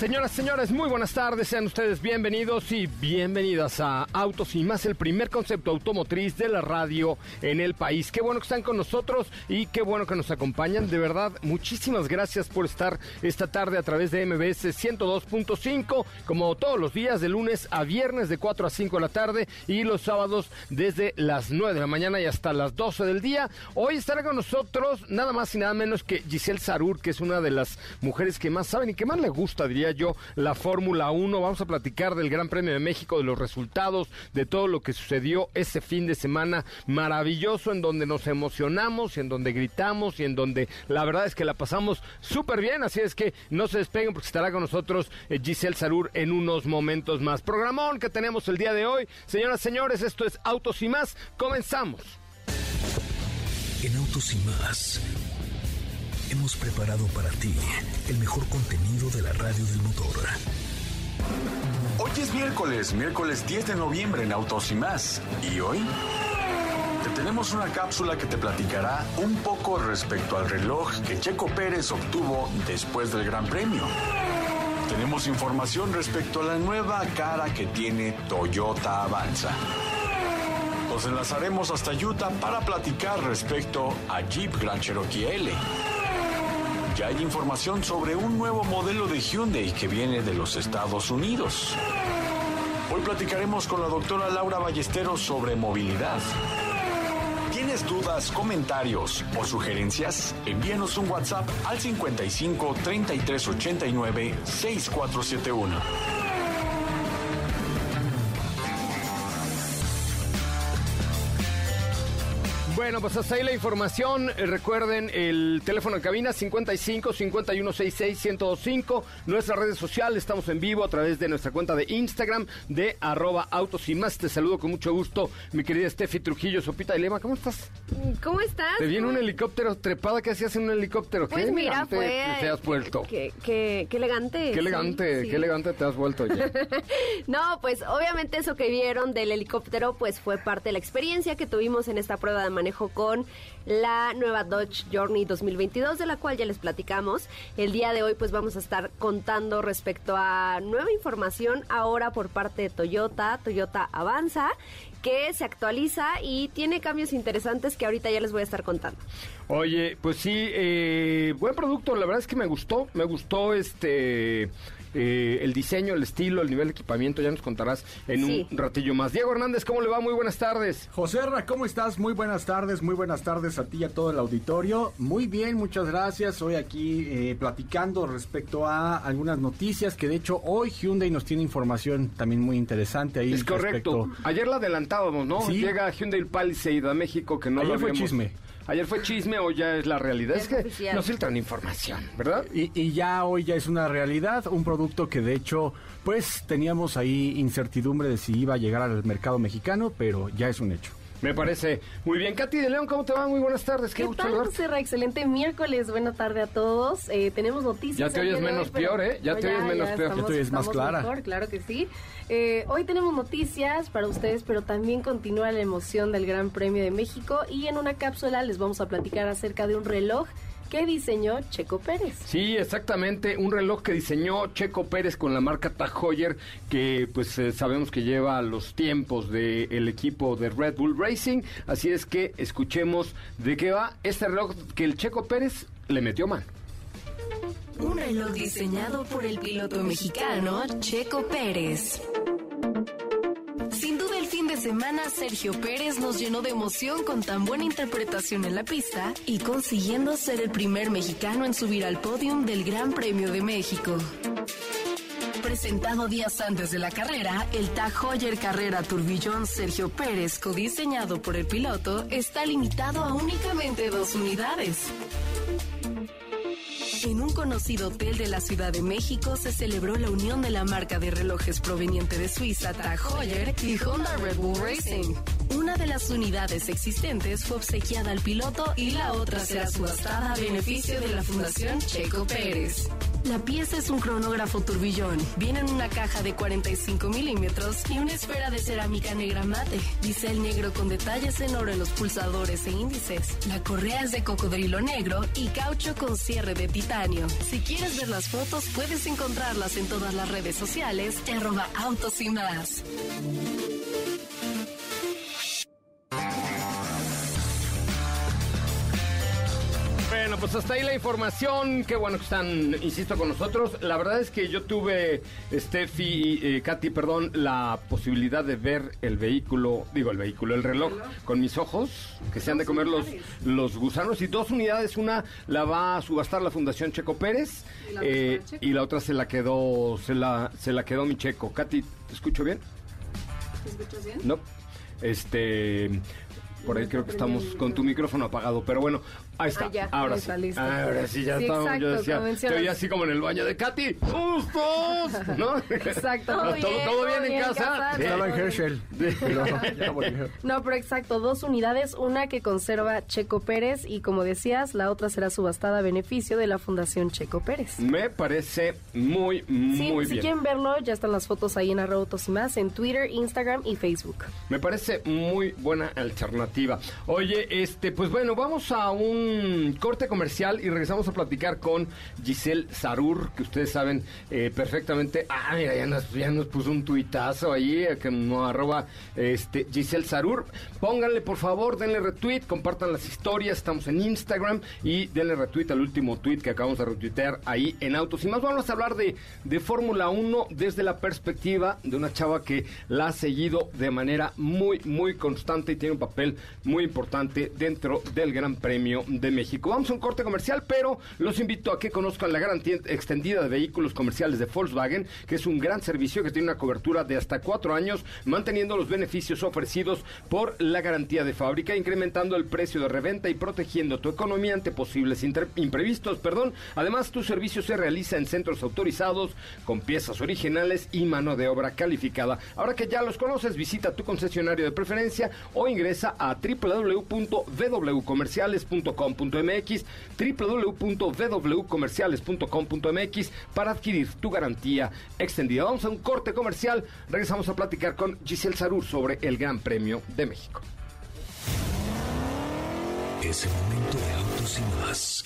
Señoras, señores, muy buenas tardes. Sean ustedes bienvenidos y bienvenidas a Autos y más, el primer concepto automotriz de la radio en el país. Qué bueno que están con nosotros y qué bueno que nos acompañan. De verdad, muchísimas gracias por estar esta tarde a través de MBS 102.5, como todos los días, de lunes a viernes de 4 a 5 de la tarde y los sábados desde las 9 de la mañana y hasta las 12 del día. Hoy estará con nosotros nada más y nada menos que Giselle Sarur, que es una de las mujeres que más saben y que más le gusta, diría yo, la Fórmula 1. Vamos a platicar del Gran Premio de México, de los resultados, de todo lo que sucedió ese fin de semana maravilloso en donde nos emocionamos, y en donde gritamos y en donde la verdad es que la pasamos súper bien. Así es que no se despeguen porque estará con nosotros eh, Giselle Sarur en unos momentos más. Programón que tenemos el día de hoy. Señoras, señores, esto es Autos y más. Comenzamos. En Autos y más hemos preparado para ti el mejor contenido de la radio del motor. Hoy es miércoles, miércoles 10 de noviembre en Autos y más. ¿Y hoy? Te tenemos una cápsula que te platicará un poco respecto al reloj que Checo Pérez obtuvo después del Gran Premio. Tenemos información respecto a la nueva cara que tiene Toyota Avanza. Nos enlazaremos hasta Utah para platicar respecto a Jeep Grand Cherokee L. Ya hay información sobre un nuevo modelo de Hyundai que viene de los Estados Unidos. Hoy platicaremos con la doctora Laura Ballesteros sobre movilidad. ¿Tienes dudas, comentarios o sugerencias? Envíanos un WhatsApp al 55 3389 6471. Bueno, pues hasta ahí la información. Eh, recuerden el teléfono de cabina 55 5166 1025. Nuestras redes sociales, estamos en vivo a través de nuestra cuenta de Instagram de arroba autos y más. Te saludo con mucho gusto, mi querida Steffi Trujillo, Sopita y Lema. ¿Cómo estás? ¿Cómo estás? Te viene un helicóptero trepada. ¿Qué hacías en un helicóptero? Pues qué mira, elegante fue... te has vuelto. Qué, qué- qué elegante. Qué elegante, sí, qué elegante te has vuelto. oye. No, pues obviamente eso que vieron del helicóptero pues fue parte de la experiencia que tuvimos en esta prueba de manejo con la nueva Dodge Journey 2022 de la cual ya les platicamos. El día de hoy pues vamos a estar contando respecto a nueva información ahora por parte de Toyota, Toyota Avanza que se actualiza y tiene cambios interesantes que ahorita ya les voy a estar contando. Oye, pues sí, eh, buen producto. La verdad es que me gustó. Me gustó este eh, el diseño, el estilo, el nivel de equipamiento. Ya nos contarás en Sí. un ratillo más. Diego Hernández, ¿cómo le va? Muy buenas tardes. José Ra, ¿cómo estás? Muy buenas tardes, muy buenas tardes a ti y a todo el auditorio. Muy bien, muchas gracias. Hoy aquí eh, platicando respecto a algunas noticias que de hecho hoy Hyundai nos tiene información también muy interesante ahí. Es correcto. respecto- Ayer la adelantábamos, ¿no? Sí. Llega Hyundai Palisade a México que no Ayer lo fue habíamos- chisme. Ayer fue chisme, hoy ya es la realidad. Es que oficial. nos filtran información, ¿verdad? Y, y ya hoy ya es una realidad, un producto que de hecho pues teníamos ahí incertidumbre de si iba a llegar al mercado mexicano, pero ya es un hecho. Me parece muy bien. Katy de León, ¿cómo te va? Muy buenas tardes. Qué, ¿Qué gusto tal, saludarte. José Ra? Excelente miércoles. Buena tarde a todos. Eh, tenemos noticias. Ya te oyes menos hoy, peor, ¿eh? Ya te oyes menos peor. Ya te estamos- oyes más estamos clara. mejor, claro que sí. Eh, hoy tenemos noticias para ustedes, pero también continúa la emoción del Gran Premio de México. Y en una cápsula les vamos a platicar acerca de un reloj que diseñó Checo Pérez. Sí, exactamente, un reloj que diseñó Checo Pérez con la marca Tag Heuer, que pues eh, sabemos que lleva los tiempos del equipo de Red Bull Racing, así es que escuchemos de qué va este reloj que el Checo Pérez le metió mano. Un reloj diseñado por el piloto mexicano Checo Pérez. Fin de semana Sergio Pérez nos llenó de emoción con tan buena interpretación en la pista y consiguiendo ser el primer mexicano en subir al podium del Gran Premio de México. Presentado días antes de la carrera, el Tag Carrera Turbillón Sergio Pérez, codiseñado por el piloto, está limitado a únicamente dos unidades. En un conocido hotel de la Ciudad de México se celebró la unión de la marca de relojes proveniente de Suiza Tag Heuer y Honda Red Bull Racing. Una de las unidades existentes fue obsequiada al piloto y la otra será subastada a beneficio de la Fundación Checo Pérez. La pieza es un cronógrafo turbillón. Viene en una caja de 45 milímetros y una esfera de cerámica negra mate. Bisel negro con detalles en oro en los pulsadores e índices. La correa es de cocodrilo negro y caucho con cierre de titanio. Si quieres ver las fotos, puedes encontrarlas en todas las redes sociales, arroba autos y más. Bueno, pues hasta ahí la información. Qué bueno que están, insisto, con nosotros. La verdad es que yo tuve, Steffi, eh, Katy, perdón, la posibilidad de ver el vehículo, digo el vehículo, el reloj, con mis ojos, que se han de comer los, los gusanos. Y dos unidades, una la va a subastar la Fundación Checo Pérez ¿Y la otra eh, y la otra se la quedó, se la, se la quedó mi Checo. Katy, ¿te escucho bien? ¿Te escuchas bien? No. Este. Por ahí creo que estamos con tu micrófono apagado, pero bueno, ahí está. Ah, ya, ahora sí. está, listo. Ahora sí, ya Sí, estamos. exacto, Yo decía, estoy así como en el baño de Katy. ¡Justos! ¿No? Exacto. ¿Todo, Todo bien, todo bien en bien en casa? casa, Sí. Estaba en Herschel. No, pero exacto, dos unidades, una que conserva Checo Pérez y como decías, la otra será subastada a beneficio de la Fundación Checo Pérez. Me parece muy, Sí, muy si bien. quieren verlo, ya están las fotos ahí en arroba Autos y más, en Twitter, Instagram y Facebook. Me parece muy buena alternativa. Oye, este, pues bueno, vamos a un corte comercial y regresamos a platicar con Giselle Sarur, que ustedes saben eh, perfectamente. Ah, mira, ya nos, ya nos puso un tuitazo ahí, eh, que no arroba este, Giselle Sarur. Pónganle, por favor, denle retweet, compartan las historias, estamos en Instagram y denle retweet al último tweet que acabamos de retuitear ahí en Autos. Y más vamos a hablar de, de Fórmula 1 desde la perspectiva de una chava que la ha seguido de manera muy, muy constante y tiene un papel muy importante dentro del Gran Premio de México. Vamos a un corte comercial, pero los invito a que conozcan la garantía extendida de vehículos comerciales de Volkswagen, que es un gran servicio que tiene una cobertura de hasta cuatro años, manteniendo los beneficios ofrecidos por la garantía de fábrica, incrementando el precio de reventa y protegiendo tu economía ante posibles imprevistos. Perdón. Además, tu servicio se realiza en centros autorizados, con piezas originales y mano de obra calificada. Ahora que ya los conoces, visita tu concesionario de preferencia o ingresa a www.wcomerciales.com.mx para adquirir tu garantía extendida. Vamos a un corte comercial. Regresamos a platicar con Giselle Sarur sobre el Gran Premio de México. Es el momento de autos y más.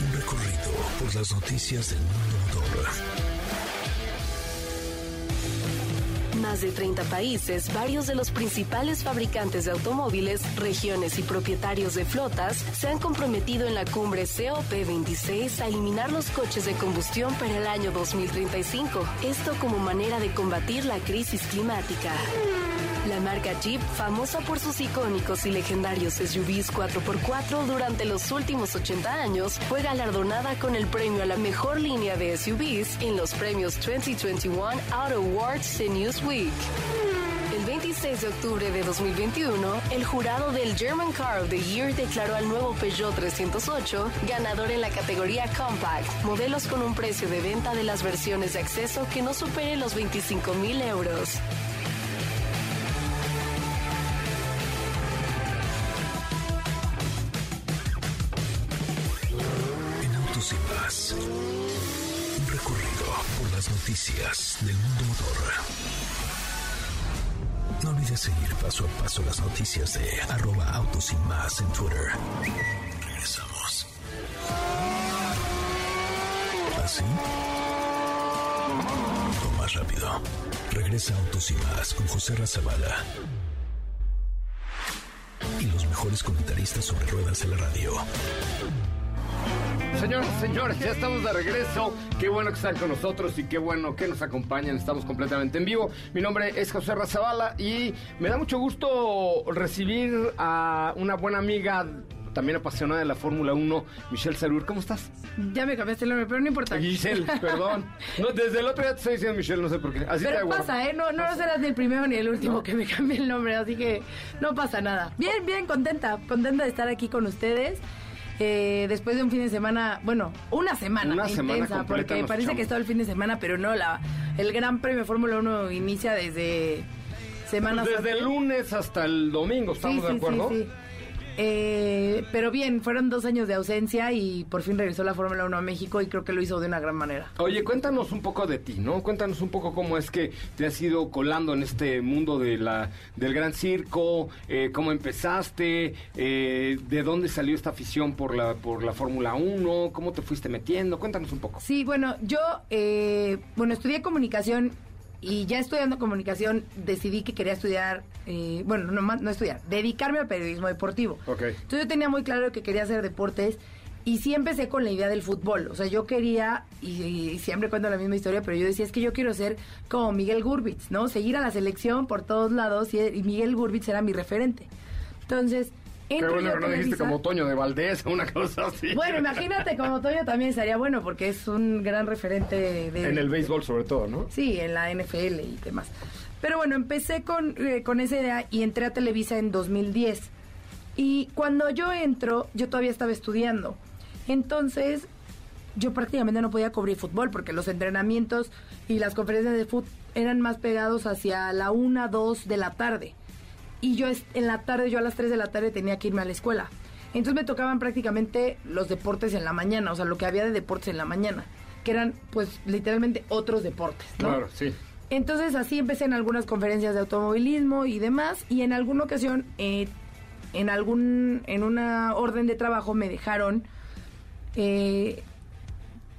Un recorrido por las noticias del mundo motor. Más de 30 países, varios de los principales fabricantes de automóviles, regiones y propietarios de flotas se han comprometido en la cumbre COP26 a eliminar los coches de combustión para el año 2035. Esto como manera de combatir la crisis climática. La marca Jeep, famosa por sus icónicos y legendarios SUVs 4x4 durante los últimos 80 años, fue galardonada con el premio a la mejor línea de SUVs en los premios 2021 Auto Awards de Newsweek. El 26 de octubre de 2021, el jurado del German Car of the Year declaró al nuevo Peugeot 308 ganador en la categoría Compact, modelos con un precio de venta de las versiones de acceso que no supere los 25 mil euros. noticias del mundo motor. No olvides seguir paso a paso las noticias de arroba autos y más en Twitter. Regresamos. ¿Así? O más rápido. Regresa Autos y más con José Razabala. Y los mejores comentaristas sobre ruedas en la radio Señoras y señores, ya estamos de regreso. Qué bueno que están con nosotros y qué bueno que nos acompañan. Estamos completamente en vivo. Mi nombre es José Razabala y me da mucho gusto recibir a una buena amiga también apasionada de la Fórmula 1, Michelle Sarur. ¿Cómo estás? Ya me cambiaste el nombre, pero no importa. Giselle, perdón. No, desde el otro día te estoy diciendo Michelle, no sé por qué. Así pero te pasa, ¿eh? No, no serás ni el primero ni el último que me cambie el nombre, así que no pasa nada. Bien, bien, contenta. Contenta de estar aquí con ustedes. Eh, después de un fin de semana, bueno, una semana Una intensa, porque parece echamos. que es todo el fin de semana, pero no, la, el Gran Premio Fórmula 1 inicia desde semanas Desde el lunes hasta el domingo, ¿estamos Sí, de acuerdo? sí. Eh, pero bien, fueron dos años de ausencia y por fin regresó la Fórmula 1 a México y creo que lo hizo de una gran manera. Oye, cuéntanos un poco de ti, ¿no? Cuéntanos un poco cómo es que te has ido colando en este mundo de la, del gran circo, eh, cómo empezaste, eh, de dónde salió esta afición por la, por la Fórmula 1, cómo te fuiste metiendo, cuéntanos un poco. Sí, bueno, yo, eh, bueno, estudié comunicación y ya estudiando comunicación decidí que quería estudiar, eh, bueno, no, no estudiar, dedicarme al periodismo deportivo. Ok. Entonces yo tenía muy claro que quería hacer deportes y sí empecé con la idea del fútbol. O sea, yo quería, y, y siempre cuento la misma historia, pero yo decía, es que yo quiero ser como Miguel Gurbitz, ¿no? Seguir a la selección por todos lados y, y Miguel Gurbitz era mi referente. Entonces, Qué bueno que no dijiste como Toño de Valdés o una cosa así. Bueno, imagínate como Toño también estaría bueno porque es un gran referente de... En el béisbol sobre todo, ¿no? Sí, en la NFL y demás. Pero bueno, empecé con, eh, con esa idea y entré a Televisa en 2010. Y cuando yo entro, yo todavía estaba estudiando. Entonces, yo prácticamente no podía cubrir fútbol porque los entrenamientos y las conferencias de fútbol eran más pegados hacia la 1, 2 de la tarde. Y yo en la tarde, yo a las 3 de la tarde tenía que irme a la escuela. Entonces me tocaban prácticamente los deportes en la mañana, o sea, lo que había de deportes en la mañana, que eran pues literalmente otros deportes, ¿no? Claro, sí. Entonces así empecé en algunas conferencias de automovilismo y demás, y en alguna ocasión, eh, en algún, en una orden de trabajo me dejaron eh,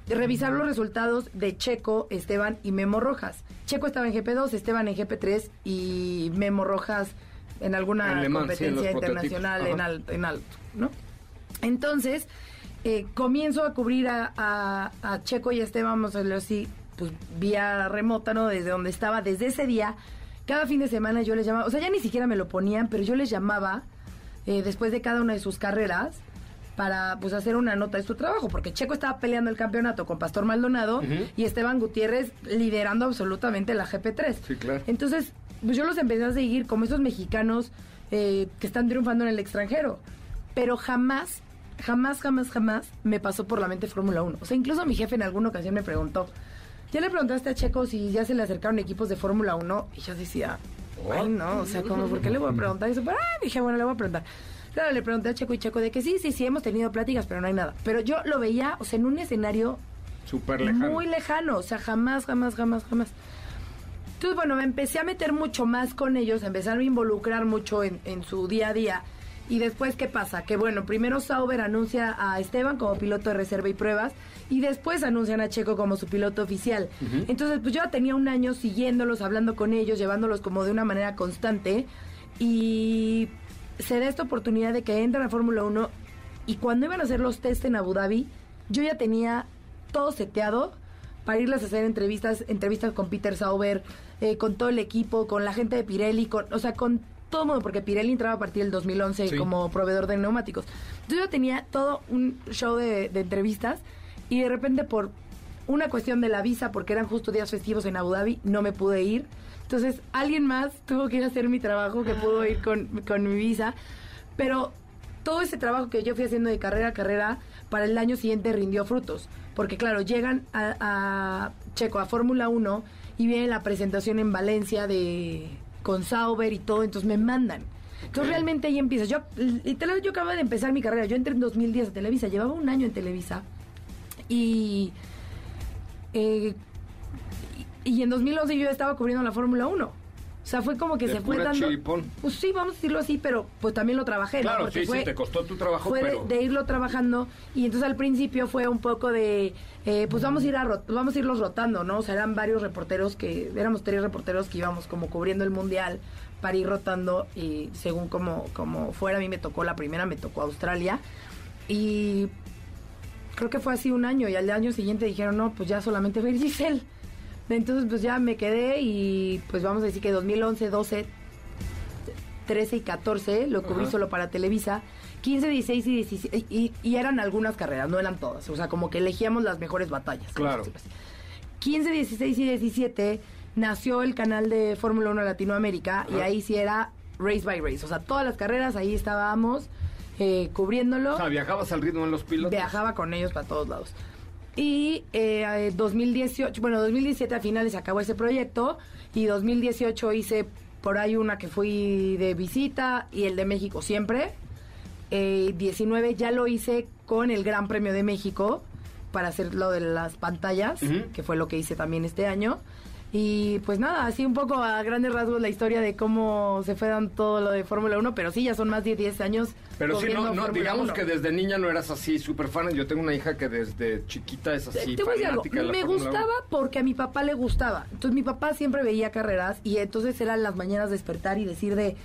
revisar los resultados de Checo, Esteban y Memo Rojas. Checo estaba en GP2, Esteban en GP3 y Memo Rojas en alguna En sí, en competencia internacional en, Ajá. al- en alto, ¿no? Entonces, eh, comienzo a cubrir a, a- a Checo y a Esteban, vamos a decirlo así, pues vía remota, ¿no? Desde donde estaba, desde ese día, cada fin de semana yo les llamaba, o sea, ya ni siquiera me lo ponían, pero yo les llamaba eh, después de cada una de sus carreras para pues hacer una nota de su trabajo, porque Checo estaba peleando el campeonato con Pastor Maldonado y Esteban Gutiérrez liderando absolutamente la GP3. Sí, claro. Entonces, pues yo los empecé a seguir como esos mexicanos eh, que están triunfando en el extranjero. Pero jamás, jamás, jamás, jamás me pasó por la mente Fórmula 1. O sea, incluso mi jefe en alguna ocasión me preguntó, ¿ya le preguntaste a Checo si ya se le acercaron equipos de Fórmula 1? Y yo decía, ay, no, o sea, como, ¿por qué le voy a preguntar eso? Pero, ah, dije, bueno, le voy a preguntar. Claro, le pregunté a Checo y Checo de que sí, sí, sí, hemos tenido pláticas, pero no hay nada. Pero yo lo veía, o sea, en un escenario Súper lejano. muy lejano, o sea, jamás, jamás, jamás, jamás. Entonces, bueno, me empecé a meter mucho más con ellos, a empezar a involucrar mucho en, en su día a día. Y después, ¿qué pasa? Que bueno, primero Sauber anuncia a Esteban como piloto de reserva y pruebas, y después anuncian a Checo como su piloto oficial. Entonces, pues yo ya tenía un año siguiéndolos, hablando con ellos, llevándolos como de una manera constante, y se da esta oportunidad de que entran a Fórmula 1, y cuando iban a hacer los test en Abu Dhabi, yo ya tenía todo seteado para irles a hacer entrevistas, entrevistas con Peter Sauber, eh, con todo el equipo, con la gente de Pirelli, con, o sea, con todo el mundo, porque Pirelli entraba a partir del 2011 Sí. como proveedor de neumáticos. Entonces yo tenía todo un show de, de entrevistas y de repente por una cuestión de la visa, porque eran justo días festivos en Abu Dhabi, no me pude ir. Entonces alguien más tuvo que ir a hacer mi trabajo, que pudo ir con, con mi visa. Pero todo ese trabajo que yo fui haciendo de carrera a carrera, para el año siguiente rindió frutos. Porque claro, llegan a, a Checo, a Fórmula 1, y viene la presentación en Valencia de con Sauber y todo, entonces me mandan. Entonces realmente ahí empieza. Yo, literal, yo acababa de empezar mi carrera. Yo entré en 2010 a Televisa, llevaba un año en Televisa. Y, eh, y, en 2011 yo estaba cubriendo la Fórmula 1. O sea, fue como que De se fue dando... chiripón. Pues sí, vamos a decirlo así, pero pues también lo trabajé, ¿no? Claro, Porque sí, fue- sí, te costó tu trabajo, fue de- pero... de, irlo trabajando y entonces al principio fue un poco de eh, pues vamos a ir a rot- vamos a irlos rotando no o sea eran varios reporteros que éramos tres reporteros que íbamos como cubriendo el mundial para ir rotando y según como como fuera a mí me tocó la primera me tocó Australia y creo que fue así un año y al año siguiente dijeron no pues ya solamente va a ir Giselle entonces pues ya me quedé y pues vamos a decir que 2011 12 13 y 14, lo cubrí solo para Televisa. 15, 16 y 17, y, y eran algunas carreras, no eran todas. O sea, como que elegíamos las mejores batallas. Claro. 15, 16 y 17 nació el canal de Fórmula 1 Latinoamérica y ahí sí era race by race. O sea, todas las carreras ahí estábamos eh, cubriéndolo. O sea, viajabas al ritmo de los pilotos. Viajaba con ellos para todos lados. Y eh, 2018, bueno, 2017 a finales acabó ese proyecto y 2018 hice por ahí una que fui de visita y el de México siempre. Eh, 19 ya lo hice con el Gran Premio de México para hacer lo de las pantallas, que fue lo que hice también este año. Y pues nada, así un poco a grandes rasgos la historia de cómo se fue dando todo lo de Fórmula 1, pero sí, ya son más de 10 años. Pero sí, no, no digamos 1. que desde niña no eras así súper fan. Yo tengo una hija que desde chiquita es así te voy a decir algo, de me gustaba 1. porque a mi papá le gustaba. Entonces mi papá siempre veía carreras y entonces eran las mañanas despertar y decir de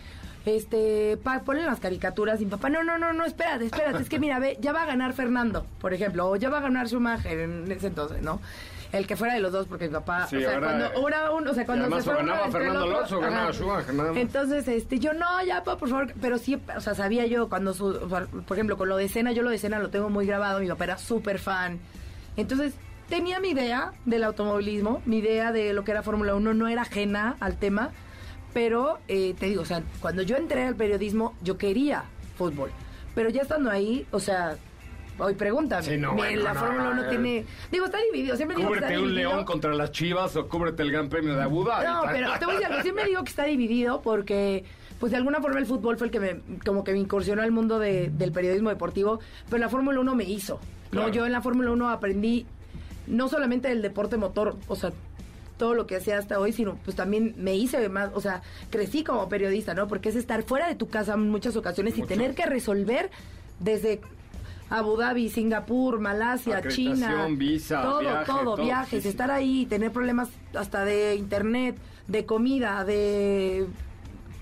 este, pa, ponen las caricaturas y mi papá, no, no, no, no, espérate, espérate, es que mira, ve, ya va a ganar Fernando, por ejemplo, o ya va a ganar Schumacher en ese entonces, ¿no? El que fuera de los dos, porque mi papá, Sí, o sea, ahora, cuando eh, ahora uno, o sea, cuando se o ganaba Fernando Alonso ganaba. Schumacher. Entonces, este, yo, no, ya, pa, por favor, pero sí, o sea, sabía yo cuando, su, o sea, por ejemplo, con lo de escena, yo lo de escena lo tengo muy grabado, mi papá era súper fan. Entonces, tenía mi idea del automovilismo, mi idea de lo que era Fórmula 1, no era ajena al tema, pero eh, te digo, o sea, cuando yo entré al periodismo, yo quería fútbol. Pero ya estando ahí, o sea, hoy pregúntame, Sí, no, bueno, la no, Fórmula 1 eh. tiene... Digo, está dividido, siempre digo que está Cúbrete un dividido. león contra las chivas o cúbrete el Gran Premio de Abu Dhabi. No, pero te voy a decir algo. Siempre digo que está dividido porque, pues de alguna forma el fútbol fue el que me, como que me incursionó al mundo de- del periodismo deportivo, pero la Fórmula 1 me hizo. Claro. No, yo en la Fórmula 1 aprendí no solamente el deporte motor, o sea, todo lo que hacía hasta hoy, sino pues también me hice más, o sea, crecí como periodista, ¿no? Porque es estar fuera de tu casa en muchas ocasiones y tener que resolver desde Abu Dhabi, Singapur, Malasia, China, visa, todo, viaje, todo, todo, viajes, sí, estar ahí, tener problemas hasta de internet, de comida, de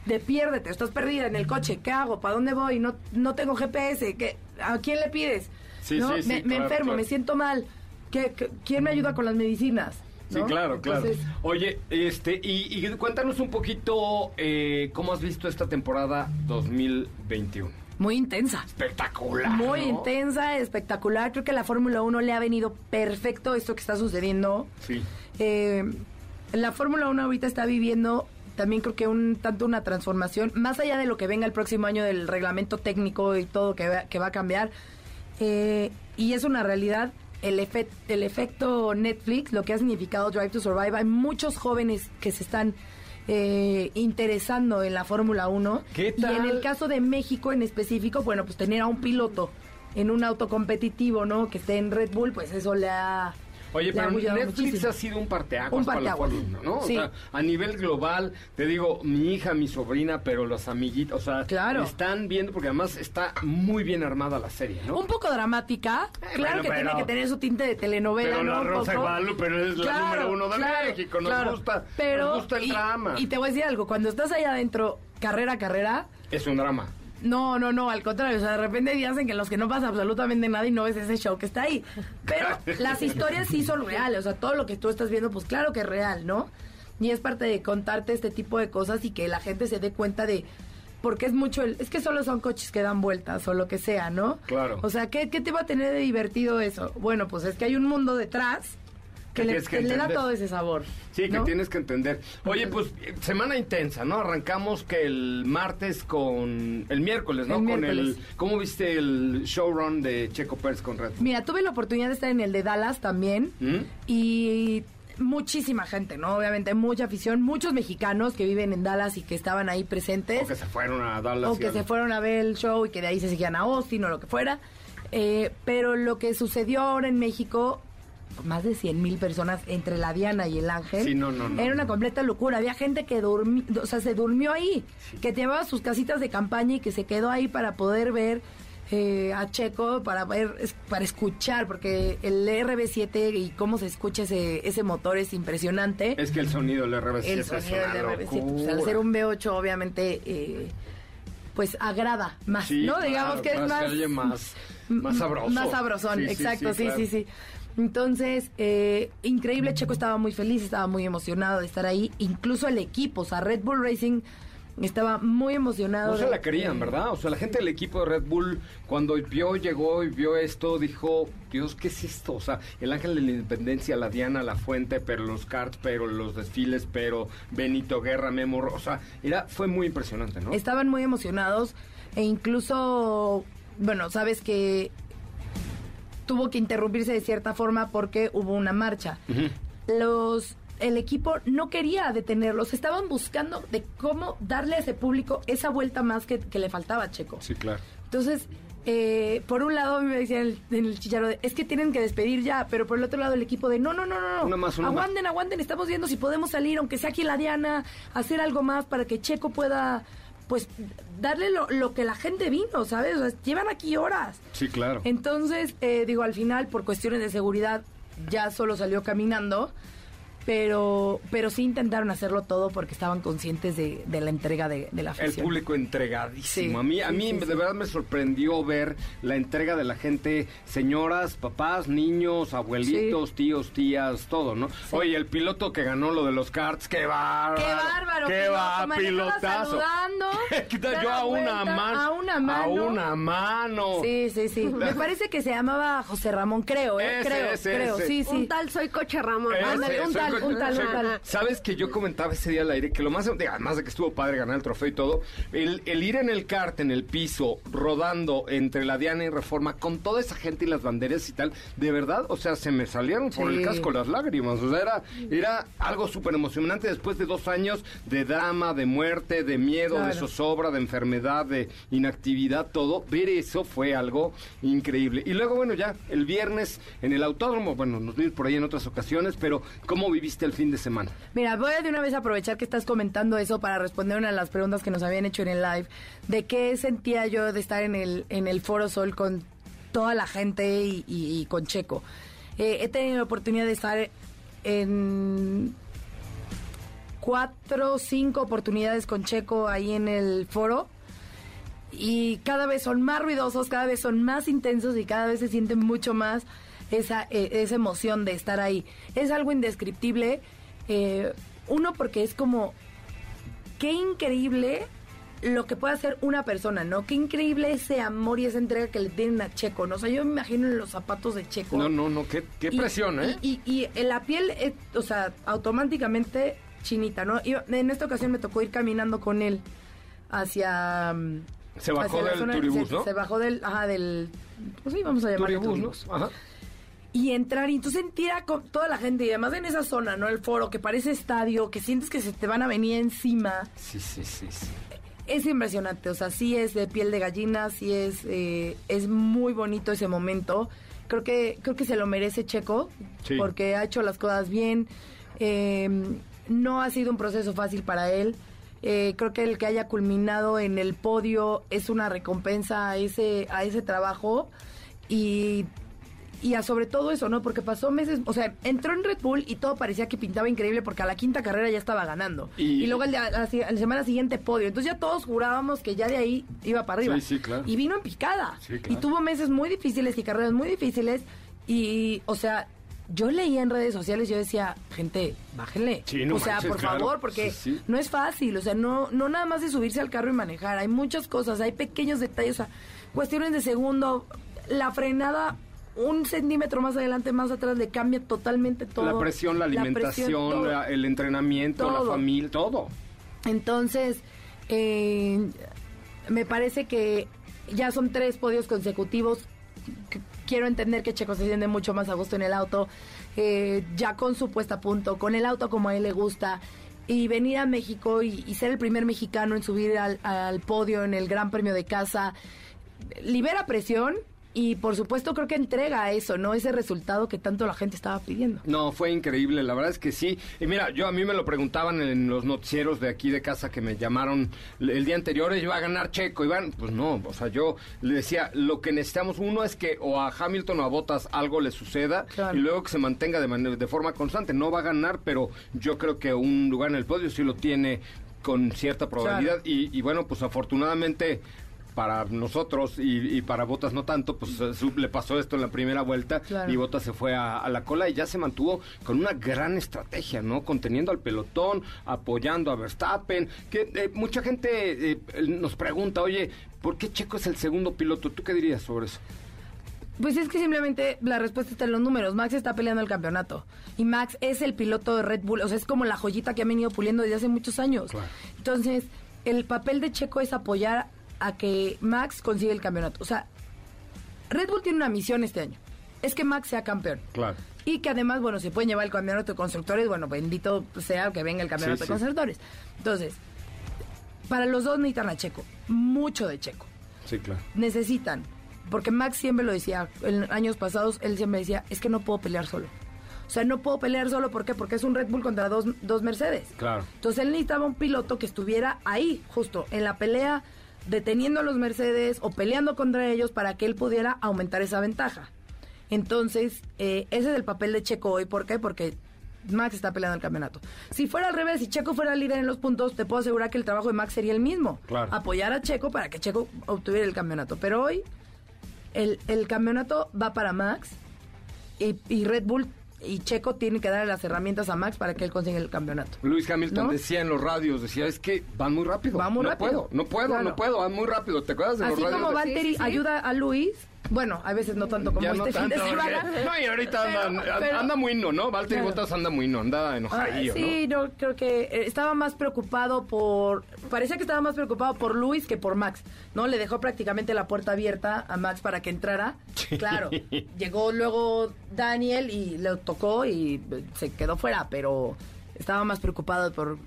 de piérdete, estás perdida en el coche, ¿qué hago? ¿Para dónde voy? No no tengo GPS, ¿qué, ¿a quién le pides? Sí, ¿No? sí, sí, me, me claro, enfermo, claro. me siento mal. ¿Qué, qué- quién me ayuda con las medicinas? Sí, ¿No? claro, claro. Entonces, Oye, este, y, y cuéntanos un poquito eh, cómo has visto esta temporada 2021. Muy intensa. Espectacular. Muy ¿no? intensa, espectacular. Creo que a la Fórmula 1 le ha venido perfecto esto que está sucediendo. Sí. Eh, la Fórmula 1 ahorita está viviendo también creo que un tanto una transformación, más allá de lo que venga el próximo año del reglamento técnico y todo que va, que va a cambiar. Eh, y es una realidad el, el efecto Netflix, lo que ha significado Drive to Survive. Hay muchos jóvenes que se están eh, interesando en la Fórmula 1. ¿Qué Y en tal? el caso de México en específico, bueno, pues tener a un piloto en un auto competitivo, ¿no? Que esté en Red Bull, pues eso le ha... Oye, pero Netflix muchísimo. ha sido un parteaguas Un para la parteaguas. 1, ¿no? Sí. O sea, a nivel global, te digo, mi hija, mi sobrina, pero los amiguitos, o sea, Claro. están viendo, porque además está muy bien armada la serie, ¿no? Un poco dramática, claro bueno, que pero- tiene que tener su tinte de telenovela, Pero ¿no? la Rosa. Guadalupe es la Claro, número uno de claro, México, nos claro. gusta, Pero, nos gusta el y, drama. Y te voy a decir algo, cuando estás ahí adentro, carrera a carrera, Es un drama. No, no, no, al contrario, o sea, de repente días en que los que no pasa absolutamente nada y no ves ese show que está ahí. Pero las historias sí son reales, o sea, todo lo que tú estás viendo, pues claro que es real, ¿no? Y es parte de contarte este tipo de cosas y que la gente se dé cuenta de... Porque es mucho el... Es que solo son coches que dan vueltas o lo que sea, ¿no? Claro. O sea, ¿qué, qué te va a tener de divertido eso? Bueno, pues es que hay un mundo detrás que, le, que que le da todo ese sabor. Sí, que tienes que entender. Oye, pues semana intensa, ¿no? Arrancamos que el martes con el miércoles, ¿no? El con el ¿Cómo viste el showrun de Checo Pérez con Red Bull? Mira, tuve la oportunidad de estar en el de Dallas también ¿Mm? y muchísima gente, ¿no? Obviamente mucha afición, muchos mexicanos que viven en Dallas y que estaban ahí presentes O que se fueron a Dallas. o que se fueron a ver el show y que de ahí se seguían a Austin o lo que fuera. Eh, pero lo que sucedió ahora en México más de 100 mil personas entre la Diana y el Ángel. Sí, no, no, no, Era una completa locura. Había gente que o sea, se durmió ahí, que llevaba sus casitas de campaña y que se quedó ahí para poder ver eh, a Checo, para ver, es- para escuchar, porque el RB7 y cómo se escucha ese, ese motor es impresionante. Es que el sonido del RB7 el es sonido una del RB7, pues, al ser un V8 obviamente eh, pues agrada más, Sí, ¿no? claro, Digamos que es más más más, sabroso. más sabrosón, sí, exacto, sí, claro. sí, sí. Entonces, eh, increíble, Checo estaba muy feliz, estaba muy emocionado de estar ahí, incluso el equipo, o sea, Red Bull Racing estaba muy emocionado. No se la querían, ¿verdad? O sea, la gente del equipo de Red Bull, cuando vio, llegó y vio esto, dijo, Dios, ¿qué es esto? O sea, el Ángel de la Independencia, la Diana, la Fuente, pero los karts, pero los desfiles, pero Benito Guerra, Memo, o sea, era, fue muy impresionante, ¿no? Estaban muy emocionados e incluso, bueno, sabes que tuvo que interrumpirse de cierta forma porque hubo una marcha. Los el equipo no quería detenerlos, estaban buscando de cómo darle a ese público esa vuelta más que, que le faltaba a Checo. Sí, claro. Entonces, eh, por un lado me decían en el, en el chicharro, de, es que tienen que despedir ya, pero por el otro lado el equipo de, no, no, no, no, no, Una más, una más. aguanten, aguanten, estamos viendo si podemos salir, aunque sea aquí la Diana, hacer algo más para que Checo pueda, pues, darle lo, lo que la gente vino, ¿sabes? O sea, llevan aquí horas. Sí, claro. Entonces, eh, digo, al final, por cuestiones de seguridad, ya solo salió caminando, pero, pero sí intentaron hacerlo todo porque estaban conscientes de, de la entrega de, de la El afición. público entregadísimo. Sí, a mí, a mí sí, de sí. verdad me sorprendió ver la entrega de la gente, señoras, papás, niños, abuelitos, tíos, tías, todo, ¿no? Oye, el piloto que ganó lo de los karts, qué bárbaro. ¡Qué bárbaro! ¡Qué va, pilotazo! saludando, Yo a una vuelta, mano. A una mano. A una mano. Sí, sí, sí. Me parece que se llamaba José Ramón, creo, ¿eh? Ese, creo, ese, creo. ese. Sí, sí. Un tal soy Coche Ramón. Ese, Ándale, un tal, co- un tal, un soy- tal. Sabes que yo comentaba ese día al aire que lo más, además de que estuvo padre ganar el trofeo y todo, el, el ir en el kart, en el piso, rodando entre la Diana y Reforma, con toda esa gente y las banderas y tal, de verdad, o sea, se me salieron por Sí. el casco las lágrimas. O sea, era, era algo súper emocionante después de dos años de drama, de muerte, de miedo, de zozobra, de enfermedad, de inactividad, todo. Ver eso fue algo increíble. Y luego, bueno, ya el viernes en el autódromo, bueno, nos vimos por ahí en otras ocasiones, pero ¿cómo viviste el fin de semana? Mira, voy a de una vez aprovechar que estás comentando eso para responder una de las preguntas que nos habían hecho en el live, de qué sentía yo de estar en el, en el Foro Sol con toda la gente y, con Checo. Eh, he tenido la oportunidad de estar en cuatro o cinco oportunidades con Checo ahí en el foro y cada vez son más ruidosos, cada vez son más intensos y cada vez se siente mucho más esa, eh, esa emoción de estar ahí. Es algo indescriptible. eh, uno, porque es como, qué increíble lo que puede hacer una persona, ¿no? Qué increíble ese amor y esa entrega que le tienen a Checo, ¿no? O sea, yo me imagino en los zapatos de Checo. No, no, no, qué, qué Y- presión, ¿eh? Y, y- y en la piel, eh, o sea, automáticamente chinita, ¿no? Y en esta ocasión me tocó ir caminando con él hacia... mm, Se bajó hacia del zona- turibús, se, ¿no? se bajó del, ajá, del... Pues sí, vamos a llamarlo Turibús, ¿no? Ajá. Y entrar y entonces sentir a co- toda la gente y además en esa zona, ¿no? El foro, que parece estadio, que sientes que se te van a venir encima. Sí, sí, sí, sí. Es impresionante, o sea, sí es de piel de gallina, sí es, eh, es muy bonito ese momento. Creo que, creo que se lo merece Checo, Sí. porque ha hecho las cosas bien. Eh, no ha sido un proceso fácil para él. Eh, creo que el que haya culminado en el podio es una recompensa a ese, a ese trabajo. Y y a sobre todo eso, ¿no? Porque pasó meses, o sea, entró en Red Bull y todo parecía que pintaba increíble porque a la quinta carrera ya estaba ganando. Y- Y, luego el de- a la, si- a la semana siguiente podio. Entonces ya todos jurábamos que ya de ahí iba para arriba. Sí, sí, claro. Y vino en picada. Sí, claro. Y tuvo meses muy difíciles y carreras muy difíciles. Y, o sea, yo leía en redes sociales, yo decía, gente, bájenle. Sí, no o sea, manches, por claro. favor, porque Sí, sí. no es fácil. O sea, no, no nada más de subirse al carro y manejar. Hay muchas cosas, hay pequeños detalles, o sea, cuestiones de segundo. La frenada un centímetro más adelante, más atrás, le cambia totalmente todo. La presión, la alimentación, la- el entrenamiento, la familia, todo. Entonces, eh, me parece que ya son tres podios consecutivos. Qu- Quiero entender que Checo se siente mucho más a gusto en el auto, eh, ya con su puesta a punto, con el auto como a él le gusta. Y venir a México y, y ser el primer mexicano en subir al, al podio en el Gran Premio de Casa, libera presión, y por supuesto creo que entrega eso, ¿no? Ese resultado que tanto la gente estaba pidiendo. No, fue increíble, la verdad es que sí. Y mira, yo a mí me lo preguntaban en los noticieros de aquí de casa que me llamaron el día anterior, iba a ganar Checo, Iván, pues no, o sea, yo le decía, lo que necesitamos uno es que o a Hamilton o a Bottas algo le suceda Claro. y luego que se mantenga de, manera- de forma constante. No va a ganar, pero yo creo que un lugar en el podio sí lo tiene con cierta probabilidad y, y bueno, pues afortunadamente para nosotros y, y para Botas no tanto, pues eh, le pasó esto en la primera vuelta Claro. y Botas se fue a, a la cola y ya se mantuvo con una gran estrategia, ¿no? Conteniendo al pelotón, apoyando a Verstappen, que eh, mucha gente eh, nos pregunta, oye, ¿por qué Checo es el segundo piloto? ¿Tú qué dirías sobre eso? Pues es que simplemente la respuesta está en los números. Max está peleando el campeonato. Y Max es el piloto de Red Bull. O sea, es como la joyita que han venido puliendo desde hace muchos años. Claro. Entonces, el papel de Checo es apoyar a que Max consiga el campeonato. O sea, Red Bull tiene una misión este año. Es que Max sea campeón. Claro. Y que además, bueno, se pueden llevar el campeonato de constructores. Bueno, bendito sea que venga el campeonato Sí, de constructores. Entonces, para los dos necesitan a Checo. Mucho de Checo Sí, claro. necesitan, porque Max siempre lo decía, en años pasados él siempre decía, es que no puedo pelear solo. O sea, no puedo pelear solo, ¿por qué? Porque es un Red Bull contra dos, dos Mercedes. Claro. Entonces él necesitaba un piloto que estuviera ahí, justo, en la pelea, deteniendo a los Mercedes o peleando contra ellos para que él pudiera aumentar esa ventaja. Entonces, eh, ese es el papel de Checo hoy. ¿Por qué? Porque Max está peleando el campeonato. Si fuera al revés, si Checo fuera líder en los puntos, te puedo asegurar que el trabajo de Max sería el mismo. Claro. Apoyar a Checo para que Checo obtuviera el campeonato. Pero hoy, el, el campeonato va para Max y, y Red Bull y Checo tienen que darle las herramientas a Max para que él consiga el campeonato. Luis Hamilton ¿No? decía en los radios, decía, es que van muy rápido. Va muy no rápido. puedo, no puedo, Claro. no puedo, van muy rápido. ¿Te acuerdas de Así los radios? como de- Valtteri Sí, sí, sí. ayuda a Luis, bueno, a veces no tanto como Ya este no fin tanto, de semana. porque- No, y ahorita Pero- anda, pero- anda muy no, ¿no? Valtteri Claro. Bottas anda muy no, anda Ah, enojadillo, sí, no, creo que eh, estaba más preocupado por... Parecía que estaba más preocupado por Luis que por Max, ¿no? Le dejó prácticamente la puerta abierta a Max para que entrara. Claro, llegó luego Daniel y le tocó y eh, se quedó fuera, pero estaba más preocupado por